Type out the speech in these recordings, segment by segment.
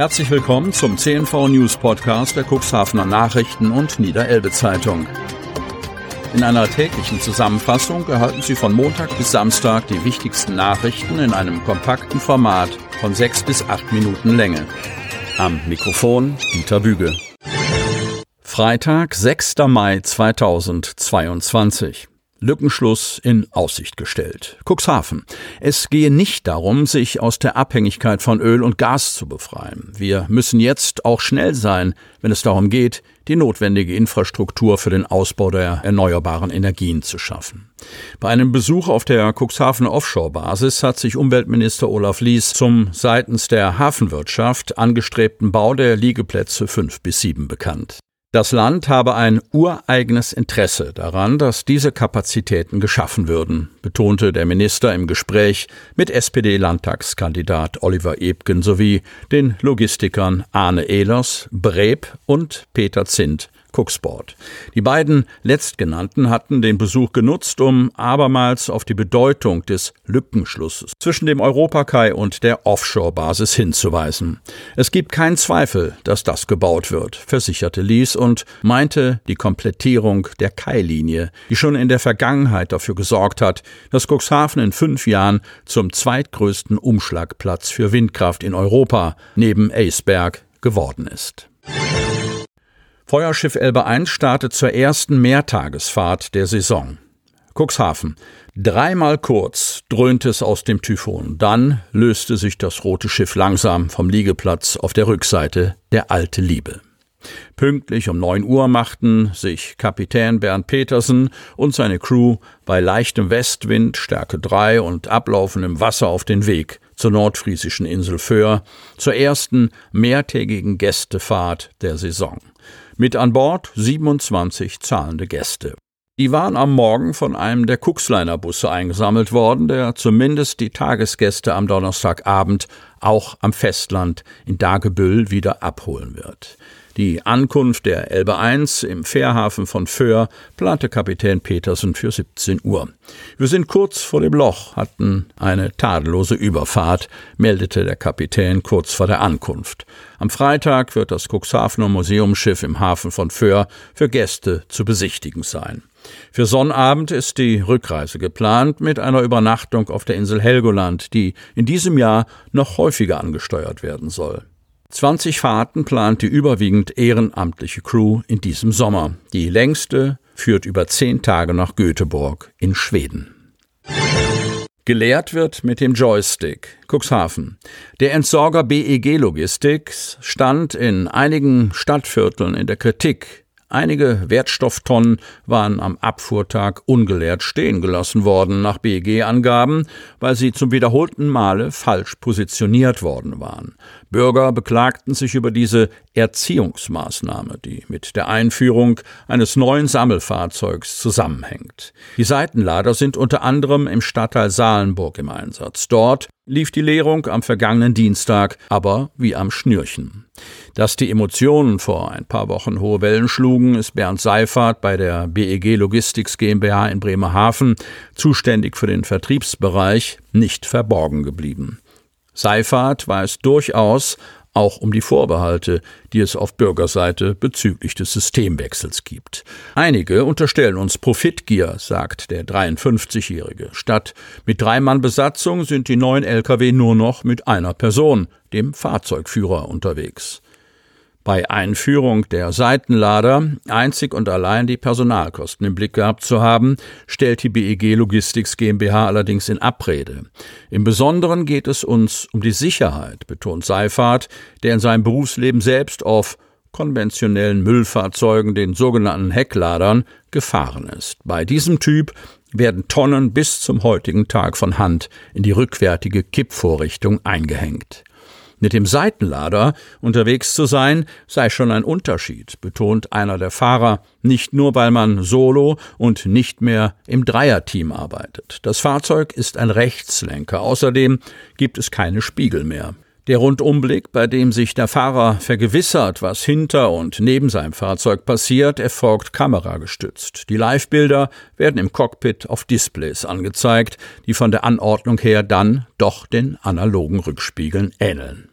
Herzlich willkommen zum CNV News Podcast der Cuxhavener Nachrichten und Niederelbe Zeitung. In einer täglichen Zusammenfassung erhalten Sie von Montag bis Samstag die wichtigsten Nachrichten in einem kompakten Format von sechs bis acht Minuten Länge. Am Mikrofon Dieter Büge. Freitag, 6. Mai 2022. Lückenschluss in Aussicht gestellt. Cuxhaven. Es gehe nicht darum, sich aus der Abhängigkeit von Öl und Gas zu befreien. Wir müssen jetzt auch schnell sein, wenn es darum geht, die notwendige Infrastruktur für den Ausbau der erneuerbaren Energien zu schaffen. Bei einem Besuch auf der Cuxhaven Offshore-Basis hat sich Umweltminister Olaf Lies zum seitens der Hafenwirtschaft angestrebten Bau der Liegeplätze 5 bis 7 bekannt. Das Land habe ein ureigenes Interesse daran, dass diese Kapazitäten geschaffen würden, betonte der Minister im Gespräch mit SPD-Landtagskandidat Oliver Ebgen sowie den Logistikern Arne Ehlers, Breb und Peter Zint Cooksport. Die beiden letztgenannten hatten den Besuch genutzt, um abermals auf die Bedeutung des Lückenschlusses zwischen dem Europakai und der Offshore-Basis hinzuweisen. Es gibt keinen Zweifel, dass das gebaut wird, versicherte Lies und meinte die Komplettierung der Kai-Linie, die schon in der Vergangenheit dafür gesorgt hat, dass Cuxhaven in fünf Jahren zum zweitgrößten Umschlagplatz für Windkraft in Europa neben Eisberg geworden ist. Feuerschiff Elbe 1 startet zur ersten Mehrtagesfahrt der Saison. Cuxhaven. Dreimal kurz dröhnte es aus dem Typhon. Dann löste sich das rote Schiff langsam vom Liegeplatz auf der Rückseite der Alte Liebe. Pünktlich um neun Uhr machten sich Kapitän Bernd Petersen und seine Crew bei leichtem Westwind, Stärke 3 und ablaufendem Wasser auf den Weg zur nordfriesischen Insel Föhr, zur ersten mehrtägigen Gästefahrt der Saison. Mit an Bord 27 zahlende Gäste. Die waren am Morgen von einem der Cuxliner Busse eingesammelt worden, der zumindest die Tagesgäste am Donnerstagabend auch am Festland in Dagebüll wieder abholen wird. Die Ankunft der Elbe 1 im Fährhafen von Föhr plante Kapitän Petersen für 17 Uhr. Wir sind kurz vor dem Loch, hatten eine tadellose Überfahrt, meldete der Kapitän kurz vor der Ankunft. Am Freitag wird das Cuxhavener Museumsschiff im Hafen von Föhr für Gäste zu besichtigen sein. Für Sonnabend ist die Rückreise geplant mit einer Übernachtung auf der Insel Helgoland, die in diesem Jahr noch häufiger angesteuert werden soll. 20 Fahrten plant die überwiegend ehrenamtliche Crew in diesem Sommer. Die längste führt über zehn Tage nach Göteborg in Schweden. Gelehrt wird mit dem Joystick. Cuxhaven. Der Entsorger BEG Logistics stand in einigen Stadtvierteln in der Kritik Einige Wertstofftonnen waren am Abfuhrtag ungeleert stehen gelassen worden, nach BEG-Angaben, weil sie zum wiederholten Male falsch positioniert worden waren. Bürger beklagten sich über diese Erziehungsmaßnahme, die mit der Einführung eines neuen Sammelfahrzeugs zusammenhängt. Die Seitenlader sind unter anderem im Stadtteil Salenburg im Einsatz. Dort lief die Leerung am vergangenen Dienstag aber wie am Schnürchen. Dass die Emotionen vor ein paar Wochen hohe Wellen schlugen, ist Bernd Seifert bei der BEG Logistics GmbH in Bremerhaven, zuständig für den Vertriebsbereich, nicht verborgen geblieben. Seifert weiß durchaus auch um die Vorbehalte, die es auf Bürgerseite bezüglich des Systemwechsels gibt. Einige unterstellen uns Profitgier, sagt der 53-Jährige. Statt mit drei Mann Besatzung sind die neuen Lkw nur noch mit einer Person, dem Fahrzeugführer, unterwegs bei Einführung der Seitenlader einzig und allein die Personalkosten im Blick gehabt zu haben, stellt die BEG Logistics GmbH allerdings in Abrede. Im Besonderen geht es uns um die Sicherheit, betont Seifert, der in seinem Berufsleben selbst auf konventionellen Müllfahrzeugen, den sogenannten Heckladern, gefahren ist. Bei diesem Typ werden Tonnen bis zum heutigen Tag von Hand in die rückwärtige Kippvorrichtung eingehängt. Mit dem Seitenlader unterwegs zu sein, sei schon ein Unterschied, betont einer der Fahrer, nicht nur weil man solo und nicht mehr im Dreierteam arbeitet. Das Fahrzeug ist ein Rechtslenker, außerdem gibt es keine Spiegel mehr. Der Rundumblick, bei dem sich der Fahrer vergewissert, was hinter und neben seinem Fahrzeug passiert, erfolgt kameragestützt. Die Live-Bilder werden im Cockpit auf Displays angezeigt, die von der Anordnung her dann doch den analogen Rückspiegeln ähneln.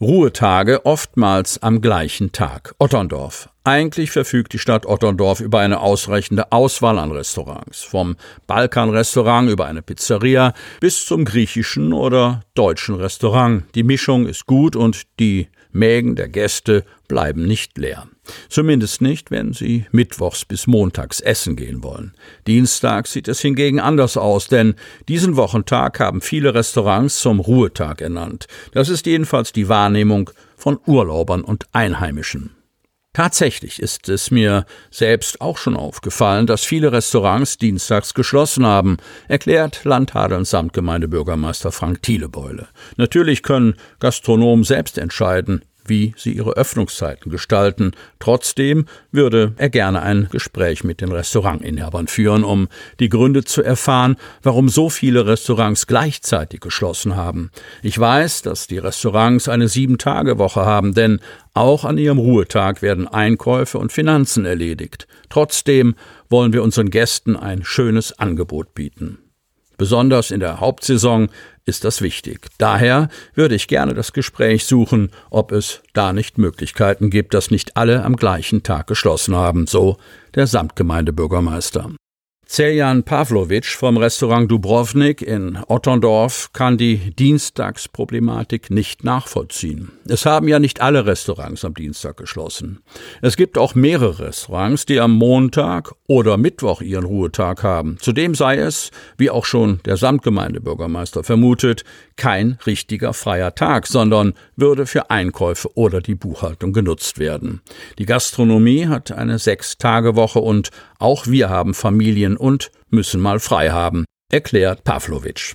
Ruhetage oftmals am gleichen Tag. Otterndorf. Eigentlich verfügt die Stadt Otterndorf über eine ausreichende Auswahl an Restaurants. Vom Balkanrestaurant über eine Pizzeria bis zum griechischen oder deutschen Restaurant. Die Mischung ist gut und die Mägen der Gäste bleiben nicht leer. Zumindest nicht, wenn sie mittwochs bis montags essen gehen wollen. Dienstag sieht es hingegen anders aus, denn diesen Wochentag haben viele Restaurants zum Ruhetag ernannt. Das ist jedenfalls die Wahrnehmung von Urlaubern und Einheimischen. Tatsächlich ist es mir selbst auch schon aufgefallen, dass viele Restaurants dienstags geschlossen haben, erklärt Landhadelns Samtgemeindebürgermeister Frank Thielebeule. Natürlich können Gastronomen selbst entscheiden, wie sie ihre Öffnungszeiten gestalten. Trotzdem würde er gerne ein Gespräch mit den Restaurantinhabern führen, um die Gründe zu erfahren, warum so viele Restaurants gleichzeitig geschlossen haben. Ich weiß, dass die Restaurants eine Sieben-Tage-Woche haben, denn auch an ihrem Ruhetag werden Einkäufe und Finanzen erledigt. Trotzdem wollen wir unseren Gästen ein schönes Angebot bieten. Besonders in der Hauptsaison ist das wichtig. Daher würde ich gerne das Gespräch suchen, ob es da nicht Möglichkeiten gibt, dass nicht alle am gleichen Tag geschlossen haben, so der Samtgemeindebürgermeister. Celjan Pavlovic vom Restaurant Dubrovnik in Otterndorf kann die Dienstagsproblematik nicht nachvollziehen. Es haben ja nicht alle Restaurants am Dienstag geschlossen. Es gibt auch mehrere Restaurants, die am Montag oder Mittwoch ihren Ruhetag haben. Zudem sei es, wie auch schon der Samtgemeindebürgermeister vermutet, kein richtiger freier Tag, sondern würde für Einkäufe oder die Buchhaltung genutzt werden. Die Gastronomie hat eine Sechs-Tage-Woche und auch wir haben Familien und müssen mal frei haben, erklärt Pavlovic.